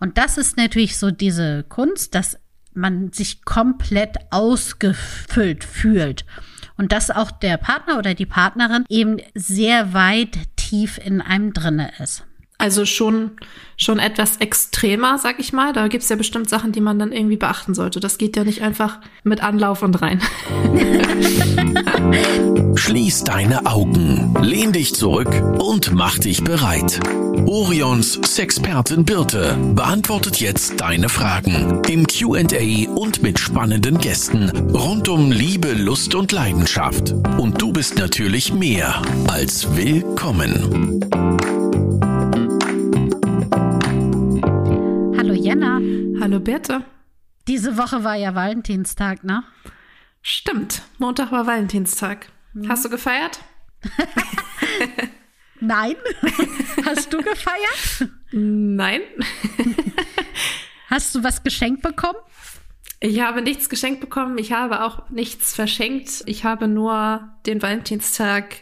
Und das ist natürlich so diese Kunst, dass man sich komplett ausgefüllt fühlt. Und dass auch der Partner oder die Partnerin eben sehr weit tief in einem drinne ist. Also schon, schon etwas extremer, sag ich mal. Da gibt's ja bestimmt Sachen, die man dann irgendwie beachten sollte. Das geht ja nicht einfach mit Anlauf und rein. Schließ deine Augen, lehn dich zurück und mach dich bereit. Orions Sexpertin Birte beantwortet jetzt deine Fragen im QA und mit spannenden Gästen rund um Liebe, Lust und Leidenschaft. Und du bist natürlich mehr als willkommen. Jenna. Hallo Birte. Diese Woche war ja Valentinstag, ne? Stimmt. Montag war Valentinstag. Hm. Hast du gefeiert? Nein. Hast du gefeiert? Nein. Hast du was geschenkt bekommen? Ich habe nichts geschenkt bekommen. Ich habe auch nichts verschenkt. Ich habe nur den Valentinstag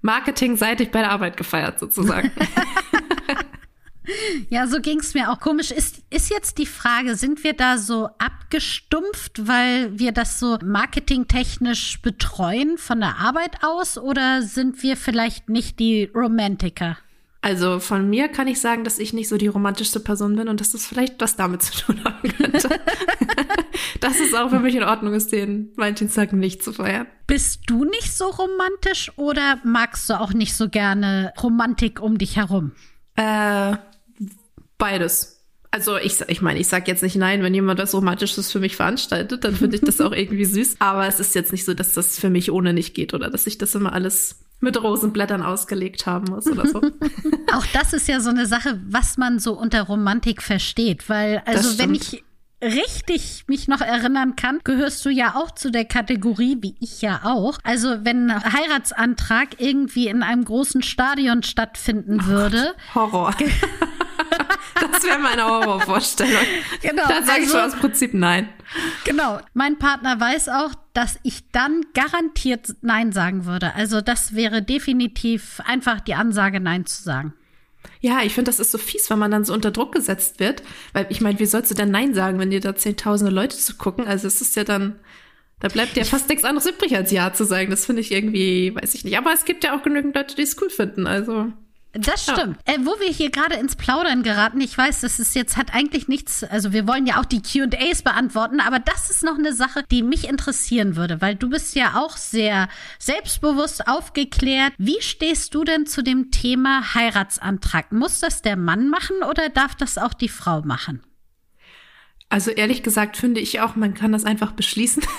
marketingseitig bei der Arbeit gefeiert, sozusagen. Ja, so ging es mir auch. Komisch ist, ist jetzt die Frage, sind wir da so abgestumpft, weil wir das so marketingtechnisch betreuen von der Arbeit aus oder sind wir vielleicht nicht die Romantiker? Also von mir kann ich sagen, dass ich nicht so die romantischste Person bin und dass das vielleicht was damit zu tun haben könnte. dass es auch für mich in Ordnung ist, den Valentinstag nicht zu feiern. Bist du nicht so romantisch oder magst du auch nicht so gerne Romantik um dich herum? Äh, Beides. Also ich, ich meine, ich sag jetzt nicht nein, wenn jemand was Romantisches für mich veranstaltet, dann finde ich das auch irgendwie süß. Aber es ist jetzt nicht so, dass das für mich ohne nicht geht oder dass ich das immer alles mit Rosenblättern ausgelegt haben muss oder so. auch das ist ja so eine Sache, was man so unter Romantik versteht, weil also wenn ich richtig mich noch erinnern kann, gehörst du ja auch zu der Kategorie, wie ich ja auch. Also wenn ein Heiratsantrag irgendwie in einem großen Stadion stattfinden oh würde. Gott, Horror. das wäre meine Horrorvorstellung. Genau. Da sage ich also, schon aus Prinzip nein. Genau. Mein Partner weiß auch, dass ich dann garantiert Nein sagen würde. Also das wäre definitiv einfach die Ansage, Nein zu sagen. Ja, ich finde, das ist so fies, wenn man dann so unter Druck gesetzt wird. Weil ich meine, wie sollst du denn Nein sagen, wenn dir da zehntausende Leute zu gucken? Also es ist ja dann, da bleibt ja fast nichts anderes übrig, als Ja zu sagen. Das finde ich irgendwie, weiß ich nicht. Aber es gibt ja auch genügend Leute, die es cool finden. Also. Das stimmt. Ja. Äh, wo wir hier gerade ins Plaudern geraten, ich weiß, das ist jetzt hat eigentlich nichts, also wir wollen ja auch die Q&As beantworten, aber das ist noch eine Sache, die mich interessieren würde, weil du bist ja auch sehr selbstbewusst aufgeklärt. Wie stehst du denn zu dem Thema Heiratsantrag? Muss das der Mann machen oder darf das auch die Frau machen? Also ehrlich gesagt finde ich auch, man kann das einfach beschließen.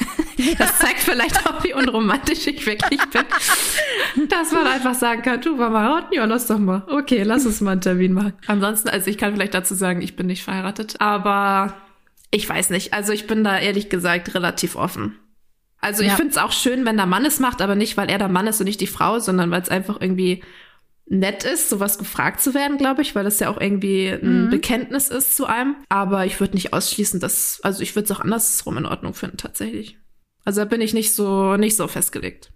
Das zeigt vielleicht auch, wie unromantisch ich wirklich bin. Dass man einfach sagen kann, du, wir heiraten? Ja, lass doch mal. Okay, lass uns mal einen Termin machen. Ansonsten, also ich kann vielleicht dazu sagen, ich bin nicht verheiratet. Aber ich weiß nicht. Also ich bin da ehrlich gesagt relativ offen. Also ich ja. finde es auch schön, wenn der Mann es macht, aber nicht, weil er der Mann ist und nicht die Frau, sondern weil es einfach irgendwie nett ist, sowas gefragt zu werden, glaube ich, weil das ja auch irgendwie ein mhm. Bekenntnis ist zu einem. Aber ich würde nicht ausschließen, dass, also ich würde es auch andersrum in Ordnung finden, tatsächlich. Also da bin ich nicht so, nicht so festgelegt.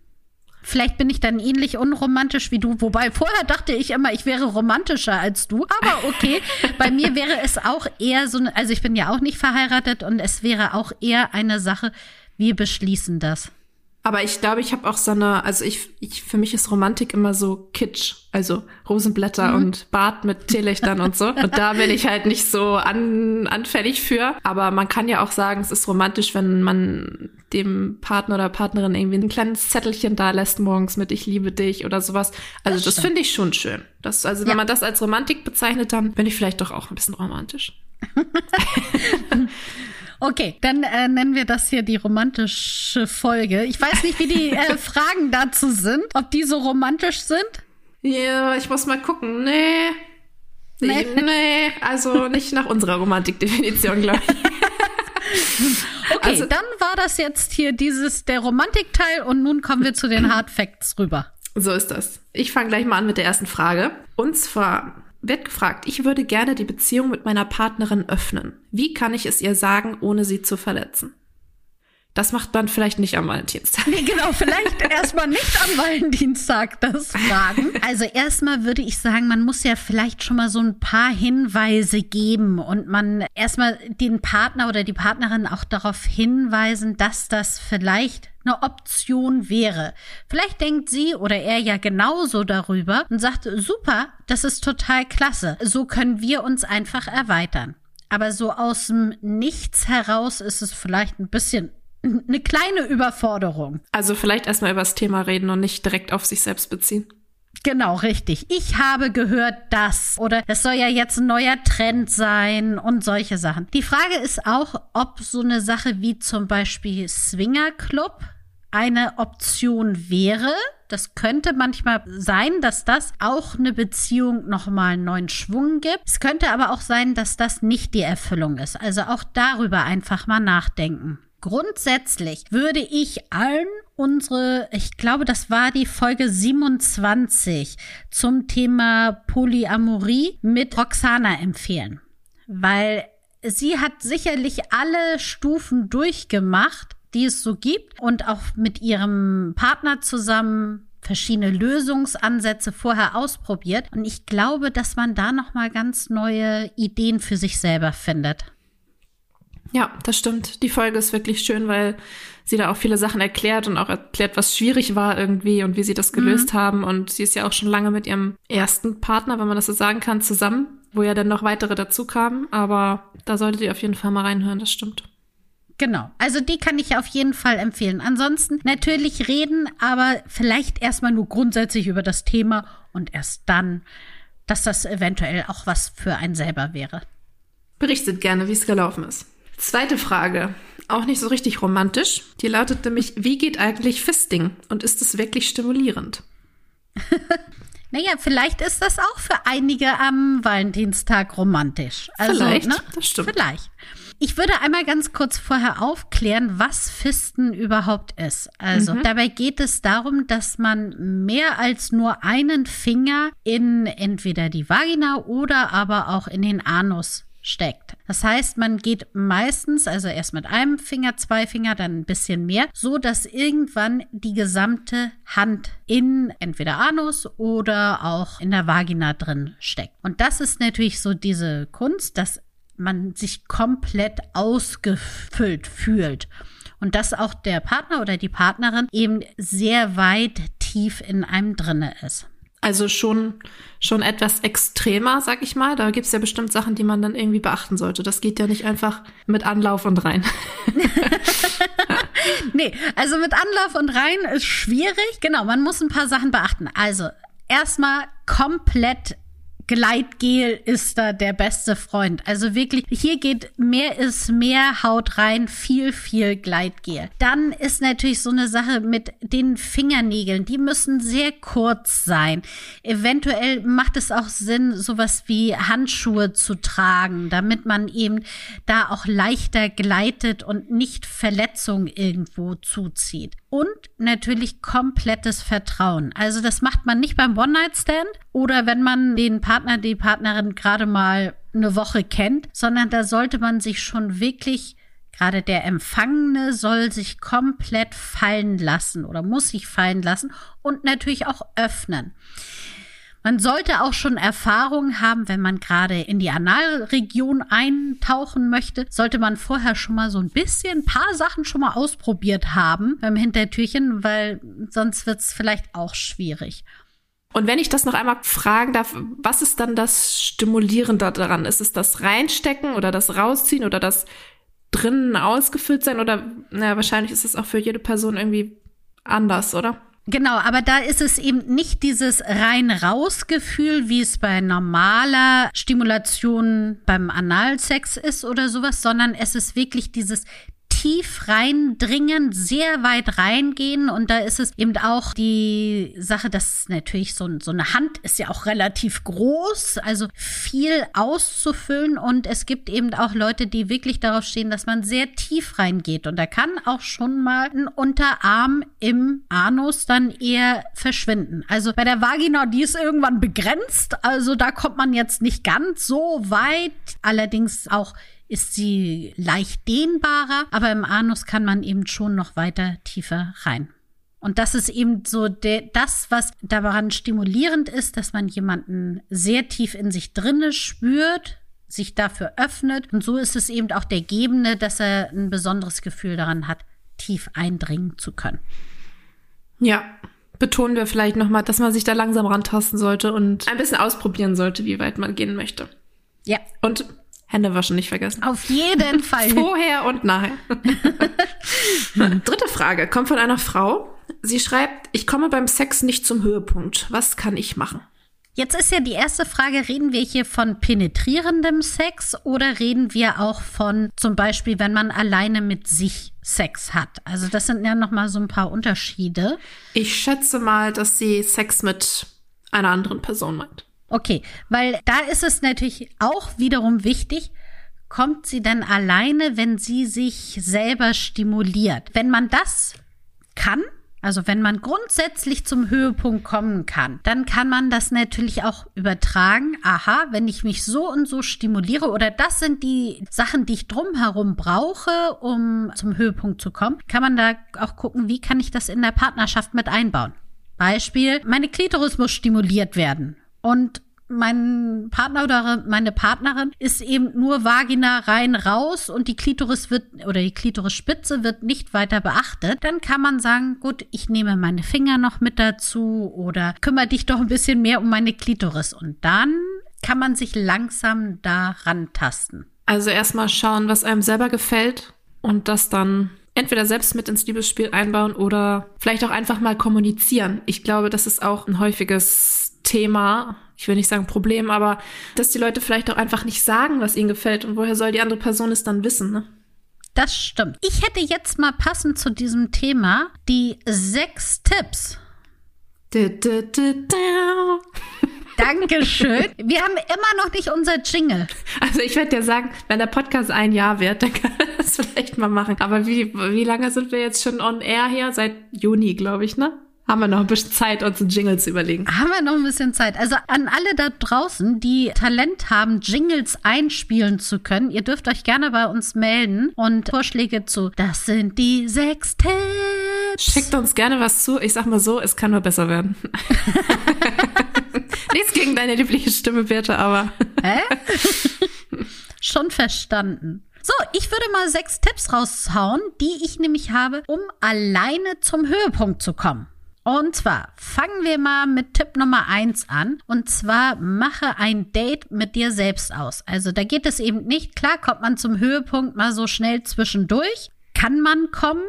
Vielleicht bin ich dann ähnlich unromantisch wie du, wobei vorher dachte ich immer, ich wäre romantischer als du. Aber okay, bei mir wäre es auch eher so, also ich bin ja auch nicht verheiratet und es wäre auch eher eine Sache, wir beschließen das. Aber ich glaube, ich habe auch so eine, also ich, ich, für mich ist Romantik immer so Kitsch, also Rosenblätter mhm. und Bart mit Teelichtern und so. Und da bin ich halt nicht so an, anfällig für. Aber man kann ja auch sagen, es ist romantisch, wenn man dem Partner oder Partnerin irgendwie ein kleines Zettelchen da lässt morgens mit Ich liebe dich oder sowas. Also das, das finde ich schon schön. Das, also wenn ja. man das als Romantik bezeichnet, dann bin ich vielleicht doch auch ein bisschen romantisch. Okay, dann äh, nennen wir das hier die romantische Folge. Ich weiß nicht, wie die äh, Fragen dazu sind, ob die so romantisch sind. Ja, ich muss mal gucken. Nee. Nee, nee also nicht nach unserer Romantikdefinition, glaube ich. okay, also, dann war das jetzt hier dieses der Romantikteil und nun kommen wir zu den Hard Facts rüber. So ist das. Ich fange gleich mal an mit der ersten Frage. Und zwar, wird gefragt, ich würde gerne die Beziehung mit meiner Partnerin öffnen. Wie kann ich es ihr sagen, ohne sie zu verletzen? Das macht man vielleicht nicht am Valentinstag. Nee, genau, vielleicht erstmal nicht am Valentinstag das fragen. Also erstmal würde ich sagen, man muss ja vielleicht schon mal so ein paar Hinweise geben und man erstmal den Partner oder die Partnerin auch darauf hinweisen, dass das vielleicht eine Option wäre. Vielleicht denkt sie oder er ja genauso darüber und sagt, super, das ist total klasse. So können wir uns einfach erweitern. Aber so aus dem Nichts heraus ist es vielleicht ein bisschen eine kleine Überforderung. Also vielleicht erstmal über das Thema reden und nicht direkt auf sich selbst beziehen. Genau, richtig. Ich habe gehört das oder es soll ja jetzt ein neuer Trend sein und solche Sachen. Die Frage ist auch, ob so eine Sache wie zum Beispiel Swinger Club eine Option wäre. Das könnte manchmal sein, dass das auch eine Beziehung nochmal einen neuen Schwung gibt. Es könnte aber auch sein, dass das nicht die Erfüllung ist. Also auch darüber einfach mal nachdenken. Grundsätzlich würde ich allen unsere, ich glaube, das war die Folge 27 zum Thema Polyamorie mit Roxana empfehlen, weil sie hat sicherlich alle Stufen durchgemacht, die es so gibt und auch mit ihrem Partner zusammen verschiedene Lösungsansätze vorher ausprobiert und ich glaube, dass man da noch mal ganz neue Ideen für sich selber findet. Ja, das stimmt. Die Folge ist wirklich schön, weil sie da auch viele Sachen erklärt und auch erklärt, was schwierig war irgendwie und wie sie das gelöst mhm. haben. Und sie ist ja auch schon lange mit ihrem ersten Partner, wenn man das so sagen kann, zusammen, wo ja dann noch weitere dazu kamen. Aber da solltet ihr auf jeden Fall mal reinhören, das stimmt. Genau. Also die kann ich auf jeden Fall empfehlen. Ansonsten natürlich reden, aber vielleicht erstmal nur grundsätzlich über das Thema und erst dann, dass das eventuell auch was für einen selber wäre. Berichtet gerne, wie es gelaufen ist. Zweite Frage, auch nicht so richtig romantisch. Die lautet nämlich, wie geht eigentlich Fisting und ist es wirklich stimulierend? naja, vielleicht ist das auch für einige am Valentinstag romantisch. Also, vielleicht, ne? das stimmt. Vielleicht. Ich würde einmal ganz kurz vorher aufklären, was Fisten überhaupt ist. Also mhm. dabei geht es darum, dass man mehr als nur einen Finger in entweder die Vagina oder aber auch in den Anus steckt. Das heißt, man geht meistens, also erst mit einem Finger, zwei Finger, dann ein bisschen mehr, so dass irgendwann die gesamte Hand in entweder Anus oder auch in der Vagina drin steckt. Und das ist natürlich so diese Kunst, dass man sich komplett ausgefüllt fühlt. Und dass auch der Partner oder die Partnerin eben sehr weit tief in einem drinne ist. Also schon, schon etwas extremer, sag ich mal. Da gibt's ja bestimmt Sachen, die man dann irgendwie beachten sollte. Das geht ja nicht einfach mit Anlauf und rein. nee, also mit Anlauf und rein ist schwierig. Genau, man muss ein paar Sachen beachten. Also erstmal komplett Gleitgel ist da der beste Freund. Also wirklich, hier geht mehr ist mehr Haut rein, viel, viel Gleitgel. Dann ist natürlich so eine Sache mit den Fingernägeln. Die müssen sehr kurz sein. Eventuell macht es auch Sinn, sowas wie Handschuhe zu tragen, damit man eben da auch leichter gleitet und nicht Verletzungen irgendwo zuzieht und natürlich komplettes Vertrauen. Also das macht man nicht beim One-Night-Stand oder wenn man den Partner, die Partnerin gerade mal eine Woche kennt, sondern da sollte man sich schon wirklich Gerade der Empfangene soll sich komplett fallen lassen oder muss sich fallen lassen und natürlich auch öffnen. Man sollte auch schon Erfahrung haben, wenn man gerade in die Analregion eintauchen möchte, sollte man vorher schon mal so ein bisschen ein paar Sachen schon mal ausprobiert haben beim Hintertürchen, weil sonst wird es vielleicht auch schwierig. Und wenn ich das noch einmal fragen darf, was ist dann das Stimulierende daran? Ist es das Reinstecken oder das Rausziehen oder das drinnen ausgefüllt sein? Oder naja, wahrscheinlich ist es auch für jede Person irgendwie anders, oder? Genau, aber da ist es eben nicht dieses rein raus Gefühl, wie es bei normaler Stimulation beim Analsex ist oder sowas, sondern es ist wirklich dieses tief reindringen, sehr weit reingehen. Und da ist es eben auch die Sache, dass natürlich so, so eine Hand ist ja auch relativ groß, also viel auszufüllen. Und es gibt eben auch Leute, die wirklich darauf stehen, dass man sehr tief reingeht. Und da kann auch schon mal ein Unterarm im Anus dann eher verschwinden. Also bei der Vagina, die ist irgendwann begrenzt. Also da kommt man jetzt nicht ganz so weit. Allerdings auch ist sie leicht dehnbarer, aber im Anus kann man eben schon noch weiter tiefer rein. Und das ist eben so de, das, was daran stimulierend ist, dass man jemanden sehr tief in sich drinne spürt, sich dafür öffnet. Und so ist es eben auch der Gebende, dass er ein besonderes Gefühl daran hat, tief eindringen zu können. Ja, betonen wir vielleicht nochmal, dass man sich da langsam rantasten sollte und ein bisschen ausprobieren sollte, wie weit man gehen möchte. Ja. Und Hände waschen nicht vergessen. Auf jeden Fall. Vorher und nachher. Dritte Frage kommt von einer Frau. Sie schreibt, ich komme beim Sex nicht zum Höhepunkt. Was kann ich machen? Jetzt ist ja die erste Frage, reden wir hier von penetrierendem Sex oder reden wir auch von zum Beispiel, wenn man alleine mit sich Sex hat? Also das sind ja nochmal so ein paar Unterschiede. Ich schätze mal, dass sie Sex mit einer anderen Person meint. Okay, weil da ist es natürlich auch wiederum wichtig, kommt sie denn alleine, wenn sie sich selber stimuliert? Wenn man das kann, also wenn man grundsätzlich zum Höhepunkt kommen kann, dann kann man das natürlich auch übertragen. Aha, wenn ich mich so und so stimuliere oder das sind die Sachen, die ich drumherum brauche, um zum Höhepunkt zu kommen, kann man da auch gucken, wie kann ich das in der Partnerschaft mit einbauen. Beispiel, meine Klitoris muss stimuliert werden. Und mein Partner oder meine Partnerin ist eben nur Vagina rein raus und die Klitoris wird oder die Klitorisspitze wird nicht weiter beachtet, dann kann man sagen, gut, ich nehme meine Finger noch mit dazu oder kümmere dich doch ein bisschen mehr um meine Klitoris und dann kann man sich langsam daran tasten. Also erstmal schauen, was einem selber gefällt und das dann entweder selbst mit ins Liebesspiel einbauen oder vielleicht auch einfach mal kommunizieren. Ich glaube, das ist auch ein häufiges Thema ich will nicht sagen Problem, aber dass die Leute vielleicht auch einfach nicht sagen, was ihnen gefällt und woher soll die andere Person es dann wissen, ne? Das stimmt. Ich hätte jetzt mal passend zu diesem Thema die sechs Tipps. Du, du, du, Dankeschön. Wir haben immer noch nicht unser Jingle. Also ich werde dir sagen, wenn der Podcast ein Jahr wird, dann kann er das vielleicht mal machen. Aber wie, wie lange sind wir jetzt schon on air hier? Seit Juni, glaube ich, ne? Haben wir noch ein bisschen Zeit, uns einen Jingle zu überlegen. Haben wir noch ein bisschen Zeit. Also an alle da draußen, die Talent haben, Jingles einspielen zu können, ihr dürft euch gerne bei uns melden und Vorschläge zu, das sind die sechs Tipps. Schickt uns gerne was zu. Ich sag mal so, es kann nur besser werden. Nichts gegen deine liebliche Stimme, Birte, aber. Hä? Schon verstanden. So, ich würde mal sechs Tipps raushauen, die ich nämlich habe, um alleine zum Höhepunkt zu kommen. Und zwar fangen wir mal mit Tipp Nummer eins an. Und zwar mache ein Date mit dir selbst aus. Also da geht es eben nicht. Klar kommt man zum Höhepunkt mal so schnell zwischendurch. Kann man kommen.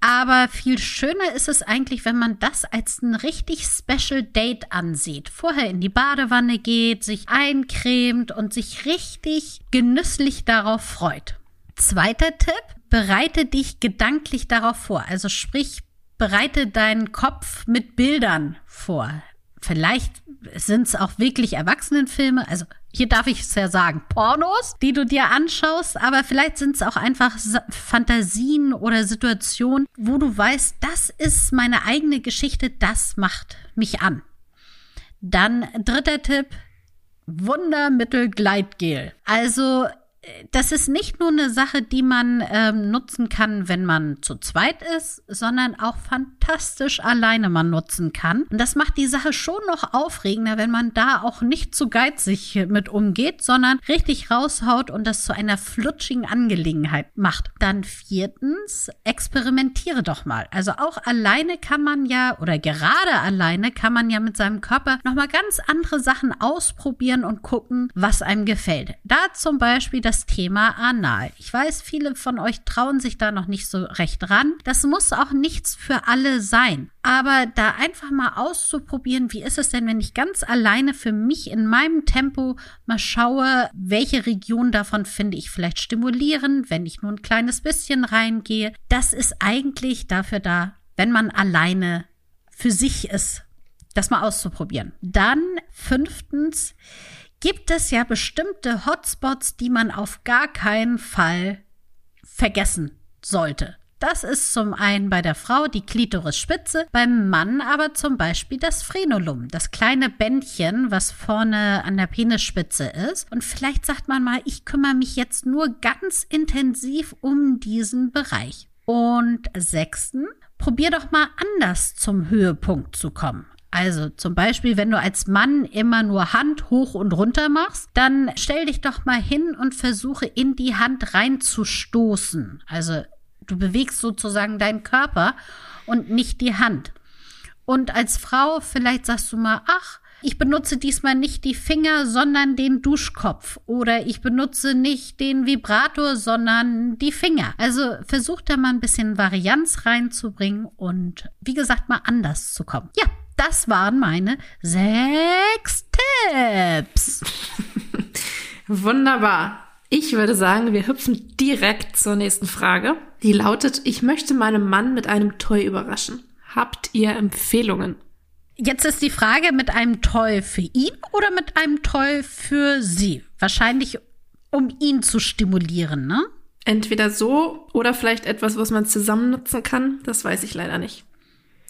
Aber viel schöner ist es eigentlich, wenn man das als ein richtig Special Date ansieht. Vorher in die Badewanne geht, sich eincremt und sich richtig genüsslich darauf freut. Zweiter Tipp, bereite dich gedanklich darauf vor. Also sprich, bereite deinen Kopf mit Bildern vor. Vielleicht sind es auch wirklich Erwachsenenfilme, also hier darf ich es ja sagen, Pornos, die du dir anschaust, aber vielleicht sind es auch einfach Fantasien oder Situationen, wo du weißt, das ist meine eigene Geschichte, das macht mich an. Dann dritter Tipp, Wundermittel Gleitgel. Also das ist nicht nur eine Sache, die man ähm, nutzen kann, wenn man zu zweit ist, sondern auch fantastisch alleine man nutzen kann. Und das macht die Sache schon noch aufregender, wenn man da auch nicht zu geizig mit umgeht, sondern richtig raushaut und das zu einer flutschigen Angelegenheit macht. Dann viertens, experimentiere doch mal. Also auch alleine kann man ja, oder gerade alleine kann man ja mit seinem Körper nochmal ganz andere Sachen ausprobieren und gucken, was einem gefällt. Da zum Beispiel das das Thema Anal. Ich weiß, viele von euch trauen sich da noch nicht so recht ran. Das muss auch nichts für alle sein. Aber da einfach mal auszuprobieren, wie ist es denn, wenn ich ganz alleine für mich in meinem Tempo mal schaue, welche Region davon finde ich vielleicht stimulierend, wenn ich nur ein kleines bisschen reingehe. Das ist eigentlich dafür da, wenn man alleine für sich ist, das mal auszuprobieren. Dann fünftens, gibt es ja bestimmte Hotspots, die man auf gar keinen Fall vergessen sollte. Das ist zum einen bei der Frau die Klitorisspitze, beim Mann aber zum Beispiel das Frenulum, das kleine Bändchen, was vorne an der Penisspitze ist. Und vielleicht sagt man mal, ich kümmere mich jetzt nur ganz intensiv um diesen Bereich. Und sechsten, probier doch mal anders zum Höhepunkt zu kommen. Also zum Beispiel, wenn du als Mann immer nur Hand hoch und runter machst, dann stell dich doch mal hin und versuche in die Hand reinzustoßen. Also du bewegst sozusagen deinen Körper und nicht die Hand. Und als Frau vielleicht sagst du mal, ach, ich benutze diesmal nicht die Finger, sondern den Duschkopf. Oder ich benutze nicht den Vibrator, sondern die Finger. Also versuch da mal ein bisschen Varianz reinzubringen und wie gesagt mal anders zu kommen. Ja, das waren meine sechs Tipps. Wunderbar. Ich würde sagen, wir hüpfen direkt zur nächsten Frage. Die lautet, ich möchte meinen Mann mit einem Toy überraschen. Habt ihr Empfehlungen? Jetzt ist die Frage mit einem Toy für ihn oder mit einem Toy für sie? Wahrscheinlich, um ihn zu stimulieren, ne? Entweder so oder vielleicht etwas, was man zusammen nutzen kann. Das weiß ich leider nicht.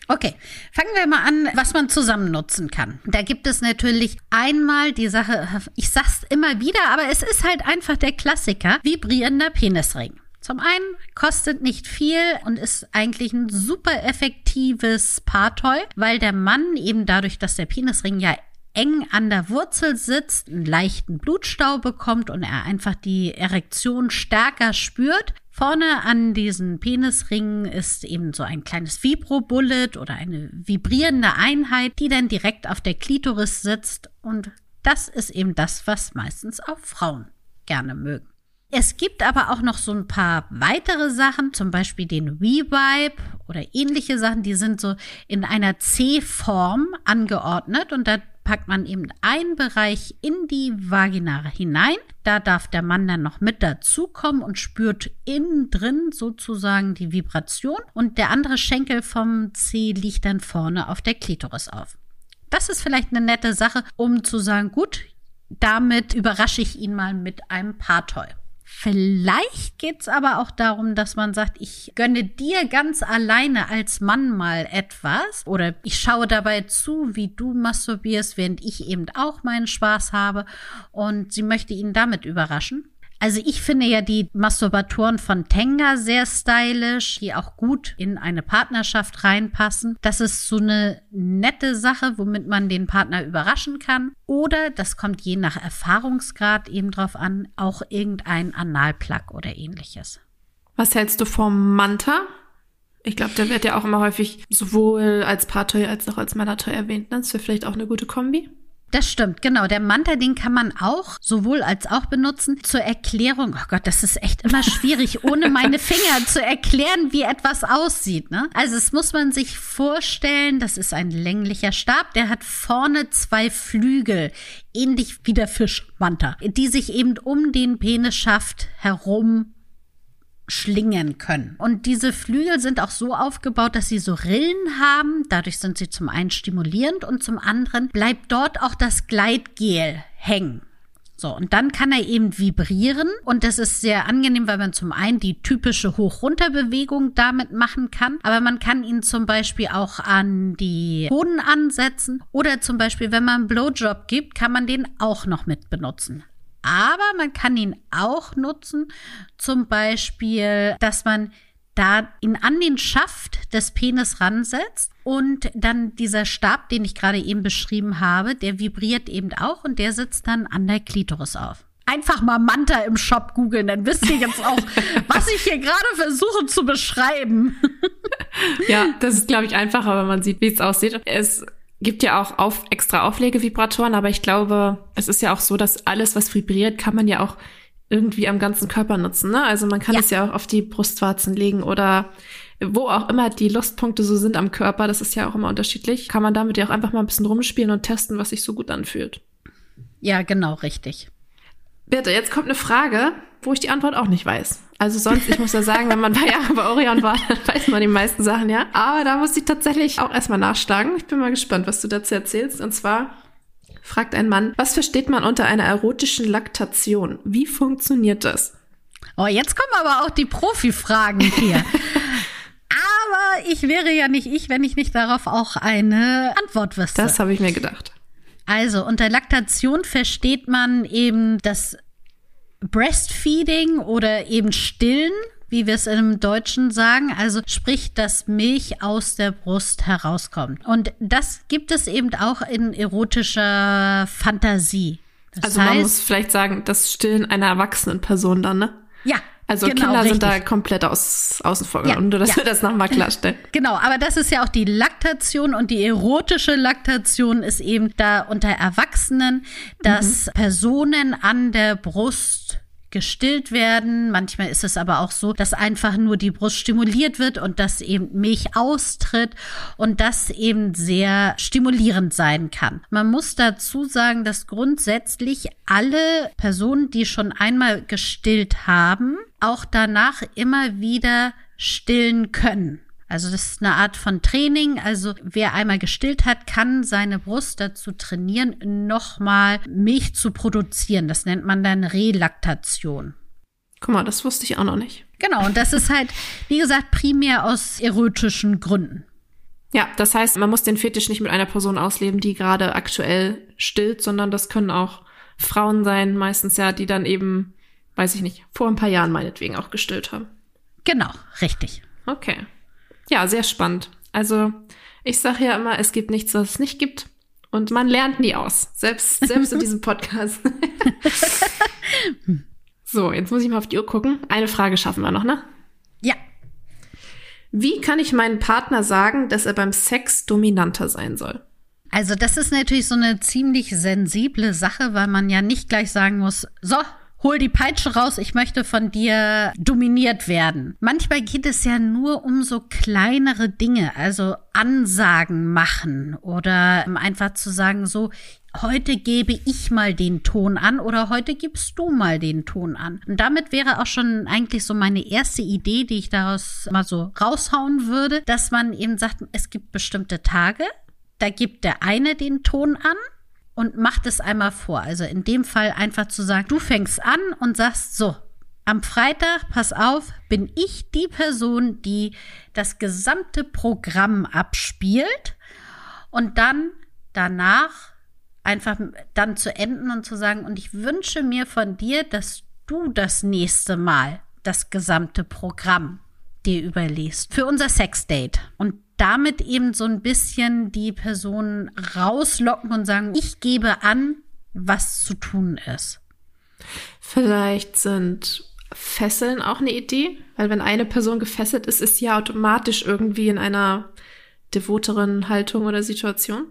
Okay, fangen wir mal an, was man zusammen nutzen kann. Da gibt es natürlich einmal die Sache, ich sag's immer wieder, aber es ist halt einfach der Klassiker, vibrierender Penisring. Zum einen kostet nicht viel und ist eigentlich ein super effektives Paartoy, weil der Mann eben dadurch, dass der Penisring ja eng an der Wurzel sitzt, einen leichten Blutstau bekommt und er einfach die Erektion stärker spürt. Vorne an diesen Penisringen ist eben so ein kleines Vibrobullet oder eine vibrierende Einheit, die dann direkt auf der Klitoris sitzt und das ist eben das, was meistens auch Frauen gerne mögen. Es gibt aber auch noch so ein paar weitere Sachen, zum Beispiel den WeVibe oder ähnliche Sachen, die sind so in einer C-Form angeordnet und da packt man eben einen Bereich in die Vagina hinein. Da darf der Mann dann noch mit dazukommen und spürt innen drin sozusagen die Vibration. Und der andere Schenkel vom C liegt dann vorne auf der Klitoris auf. Das ist vielleicht eine nette Sache, um zu sagen, gut, damit überrasche ich ihn mal mit einem Paartoy. Vielleicht geht's aber auch darum, dass man sagt, ich gönne dir ganz alleine als Mann mal etwas oder ich schaue dabei zu, wie du masturbierst, während ich eben auch meinen Spaß habe und sie möchte ihn damit überraschen. Also ich finde ja die Masturbatoren von Tenga sehr stylisch, die auch gut in eine Partnerschaft reinpassen. Das ist so eine nette Sache, womit man den Partner überraschen kann. Oder, das kommt je nach Erfahrungsgrad eben drauf an, auch irgendein Analplug oder ähnliches. Was hältst du vom Manta? Ich glaube, der wird ja auch immer häufig sowohl als Paartoy als auch als Männertoy erwähnt. Ne? Das wäre vielleicht auch eine gute Kombi. Das stimmt, genau. Der Manta, den kann man auch sowohl als auch benutzen. Zur Erklärung, oh Gott, das ist echt immer schwierig, ohne meine Finger zu erklären, wie etwas aussieht. Ne? Also es muss man sich vorstellen, das ist ein länglicher Stab, der hat vorne zwei Flügel, ähnlich wie der Fischmanta, die sich eben um den Penisschaft herum schlingen können. Und diese Flügel sind auch so aufgebaut, dass sie so Rillen haben. Dadurch sind sie zum einen stimulierend und zum anderen bleibt dort auch das Gleitgel hängen. So, und dann kann er eben vibrieren und das ist sehr angenehm, weil man zum einen die typische Hoch-Runter-Bewegung damit machen kann, aber man kann ihn zum Beispiel auch an die Hoden ansetzen oder zum Beispiel, wenn man einen Blowjob gibt, kann man den auch noch mit benutzen. Aber man kann ihn auch nutzen, zum Beispiel, dass man da ihn an den Schaft des Penis ransetzt und dann dieser Stab, den ich gerade eben beschrieben habe, der vibriert eben auch und der sitzt dann an der Klitoris auf. Einfach mal Manta im Shop googeln, dann wisst ihr jetzt auch, was ich hier gerade versuche zu beschreiben. ja, das ist, glaube ich, einfacher, wenn man sieht, wie es aussieht. Es gibt ja auch auf, extra Auflegevibratoren, aber ich glaube, es ist ja auch so, dass alles, was vibriert, kann man ja auch irgendwie am ganzen Körper nutzen. Ne? Also man kann ja. es ja auch auf die Brustwarzen legen oder wo auch immer die Lustpunkte so sind am Körper, das ist ja auch immer unterschiedlich, kann man damit ja auch einfach mal ein bisschen rumspielen und testen, was sich so gut anfühlt. Ja, genau, richtig. Bitte, jetzt kommt eine Frage, wo ich die Antwort auch nicht weiß. Also sonst, ich muss ja sagen, wenn man ein paar Jahre bei Orion war, dann weiß man die meisten Sachen, ja. Aber da muss ich tatsächlich auch erstmal nachschlagen. Ich bin mal gespannt, was du dazu erzählst. Und zwar fragt ein Mann, was versteht man unter einer erotischen Laktation? Wie funktioniert das? Oh, jetzt kommen aber auch die Profi-Fragen hier. ich wäre ja nicht ich, wenn ich nicht darauf auch eine Antwort wüsste. Das habe ich mir gedacht. Also unter Laktation versteht man eben das Breastfeeding oder eben Stillen, wie wir es im Deutschen sagen. Also sprich, dass Milch aus der Brust herauskommt. Und das gibt es eben auch in erotischer Fantasie. Das also man muss vielleicht sagen, das Stillen einer erwachsenen Person dann, ne? Ja, Also genau, Kinder richtig. sind da komplett aus, außen vor. Ja, Und nur, dass ja. wir das nochmal klarstellen. Genau, aber das ist ja auch die Laktation und die erotische Laktation ist eben da unter Erwachsenen, dass Personen an der Brust gestillt werden. Manchmal ist es aber auch so, dass einfach nur die Brust stimuliert wird und dass eben Milch austritt und das eben sehr stimulierend sein kann. Man muss dazu sagen, dass grundsätzlich alle Personen, die schon einmal gestillt haben, auch danach immer wieder stillen können. Also das ist eine Art von Training. Also wer einmal gestillt hat, kann seine Brust dazu trainieren, nochmal Milch zu produzieren. Das nennt man dann Relaktation. Guck mal, das wusste ich auch noch nicht. Genau, und das ist halt, wie gesagt, primär aus erotischen Gründen. Ja, das heißt, man muss den Fetisch nicht mit einer Person ausleben, die gerade aktuell stillt, sondern das können auch Frauen sein, meistens ja, die dann eben, weiß ich nicht, vor ein paar Jahren meinetwegen auch gestillt haben. Genau, richtig. Okay. Ja, sehr spannend. Also, ich sage ja immer, es gibt nichts, was es nicht gibt. Und man lernt nie aus. Selbst, selbst in diesem Podcast. so, jetzt muss ich mal auf die Uhr gucken. Eine Frage schaffen wir noch, ne? Ja, Wie kann ich meinem Partner sagen, dass er beim Sex dominanter sein soll? also das ist natürlich so eine ziemlich sensible Sache, weil man ja nicht gleich sagen muss, so, hol die Peitsche raus, ich möchte von dir dominiert werden. Manchmal geht es ja nur um so kleinere Dinge, also Ansagen machen oder einfach zu sagen, so, heute gebe ich mal den Ton an oder heute gibst du mal den Ton an. Und damit wäre auch schon eigentlich so meine erste Idee, die ich daraus mal so raushauen würde, dass man eben sagt, es gibt bestimmte Tage, da gibt der eine den Ton an und macht es einmal vor. Also in dem Fall einfach zu sagen, du fängst an und sagst so, am Freitag, pass auf, bin ich die Person, die das gesamte Programm abspielt und dann danach einfach dann zu enden und zu sagen, und ich wünsche mir von dir, dass du das nächste Mal das gesamte Programm dir überliest für unser Sexdate und damit eben so ein bisschen die Person rauslocken und sagen, ich gebe an, was zu tun ist. Vielleicht sind Fesseln auch eine Idee, weil wenn eine Person gefesselt ist, ist sie ja automatisch irgendwie in einer devoteren Haltung oder Situation.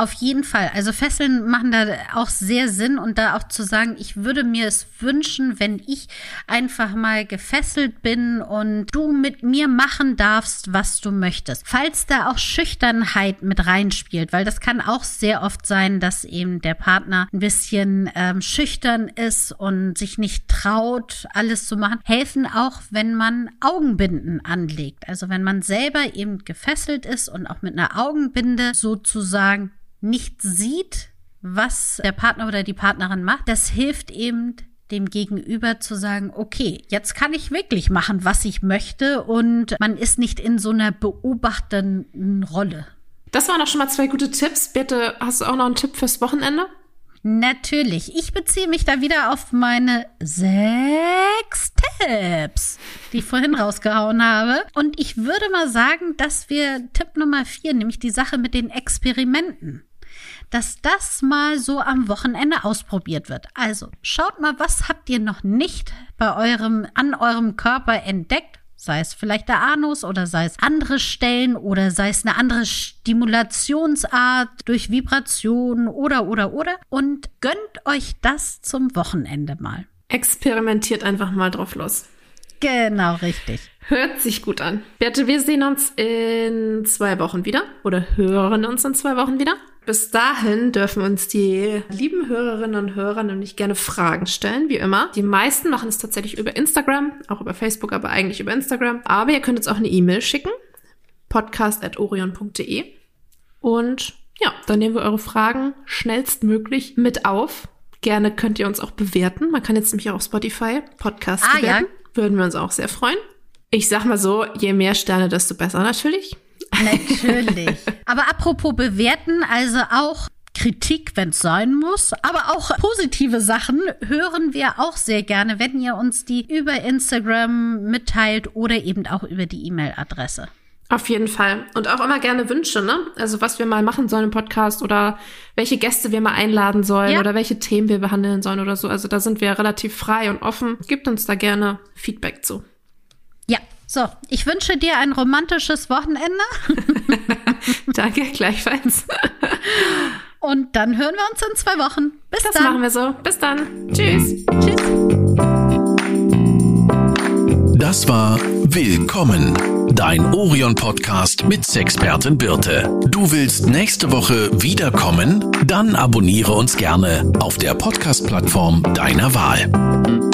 Auf jeden Fall. Also Fesseln machen da auch sehr Sinn und da auch zu sagen, ich würde mir es wünschen, wenn ich einfach mal gefesselt bin und du mit mir machen darfst, was du möchtest. Falls da auch Schüchternheit mit reinspielt, weil das kann auch sehr oft sein, dass eben der Partner ein bisschen ähm, schüchtern ist und sich nicht traut, alles zu machen, helfen auch, wenn man Augenbinden anlegt. Also wenn man selber eben gefesselt ist und auch mit einer Augenbinde sozusagen nicht sieht, was der Partner oder die Partnerin macht, das hilft eben dem Gegenüber zu sagen, okay, jetzt kann ich wirklich machen, was ich möchte und man ist nicht in so einer beobachtenden Rolle. Das waren auch schon mal zwei gute Tipps. Bitte, hast du auch noch einen Tipp fürs Wochenende? Natürlich. Ich beziehe mich da wieder auf meine sechs Tipps, die ich vorhin rausgehauen habe. Und ich würde mal sagen, dass wir Tipp Nummer vier, nämlich die Sache mit den Experimenten, dass das mal so am Wochenende ausprobiert wird. Also schaut mal, was habt ihr noch nicht bei eurem, an eurem Körper entdeckt? Sei es vielleicht der Anus oder sei es andere Stellen oder sei es eine andere Stimulationsart durch Vibration oder oder oder und gönnt euch das zum Wochenende mal. Experimentiert einfach mal drauf los. Genau richtig. Hört sich gut an. Berthe, wir sehen uns in zwei Wochen wieder oder hören uns in zwei Wochen wieder. Bis dahin dürfen uns die lieben Hörerinnen und Hörer nämlich gerne Fragen stellen, wie immer. Die meisten machen es tatsächlich über Instagram, auch über Facebook, aber eigentlich über Instagram. Aber ihr könnt uns auch eine E-Mail schicken, podcast.orion.de. Und ja, dann nehmen wir eure Fragen schnellstmöglich mit auf. Gerne könnt ihr uns auch bewerten. Man kann jetzt nämlich auch auf Spotify Podcast Ah, ja. bewerten. Würden wir uns auch sehr freuen. Ich sag mal so, je mehr Sterne, desto besser natürlich. Natürlich. Aber apropos bewerten, also auch Kritik, wenn es sein muss, aber auch positive Sachen hören wir auch sehr gerne, wenn ihr uns die über Instagram mitteilt oder eben auch über die E-Mail-Adresse. Auf jeden Fall. Und auch immer gerne Wünsche, ne? Also was wir mal machen sollen im Podcast oder welche Gäste wir mal einladen sollen ja. oder welche Themen wir behandeln sollen oder so. Also da sind wir relativ frei und offen. Gibt uns da gerne Feedback zu. So, ich wünsche dir ein romantisches Wochenende. Danke, gleichfalls. Und dann hören wir uns in zwei Wochen. Bis das dann. Das machen wir so. Bis dann. Tschüss. Tschüss. Das war Willkommen, dein Orion-Podcast mit Sexpertin Birte. Du willst nächste Woche wiederkommen? Dann abonniere uns gerne auf der Podcast-Plattform deiner Wahl.